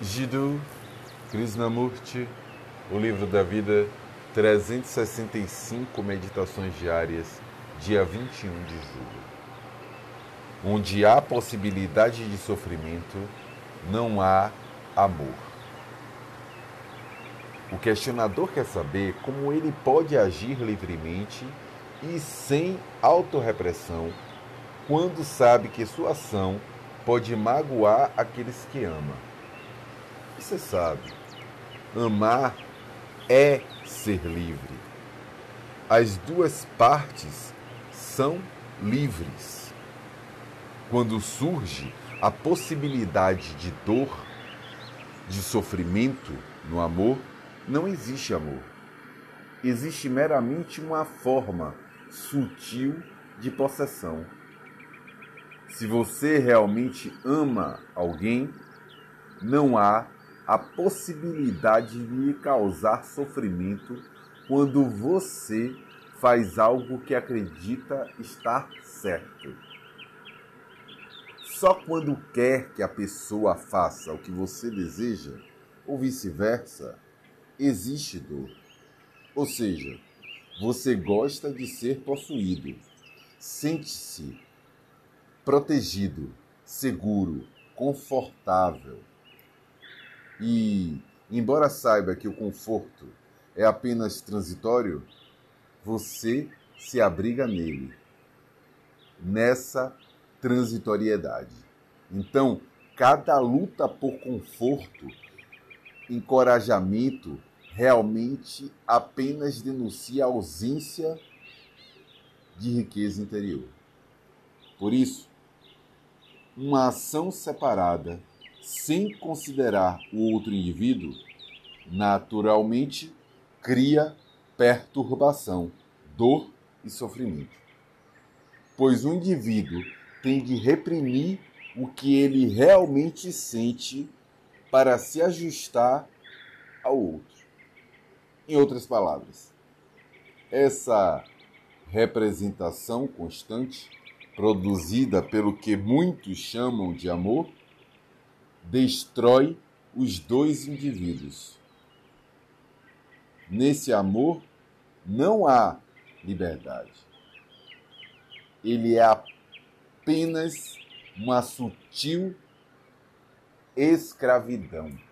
Jiddu Krishnamurti, O Livro da Vida, 365 Meditações Diárias, dia 21 de julho. Onde há possibilidade de sofrimento, não há amor. O questionador quer saber como ele pode agir livremente e sem autorrepressão quando sabe que sua ação pode magoar aqueles que ama. Você sabe, amar é ser livre. As duas partes são livres. Quando surge a possibilidade de dor, de sofrimento no amor, não existe amor. Existe meramente uma forma sutil de possessão. Se você realmente ama alguém, não há a possibilidade de lhe causar sofrimento quando você faz algo que acredita estar certo. Só quando quer que a pessoa faça o que você deseja, ou vice-versa, existe dor. Ou seja, você gosta de ser possuído, sente-se protegido, seguro, confortável e, embora saiba que o conforto é apenas transitório, você se abriga nele, nessa transitoriedade. Então, cada luta por conforto, encorajamento, realmente apenas denuncia a ausência de riqueza interior. Por isso, uma ação separada sem considerar o outro indivíduo, naturalmente cria perturbação, dor e sofrimento. Pois o indivíduo tem de reprimir o que ele realmente sente para se ajustar ao outro. Em outras palavras, essa representação constante, produzida pelo que muitos chamam de amor, destrói os dois indivíduos. Nesse amor não há liberdade. Ele é apenas uma sutil escravidão.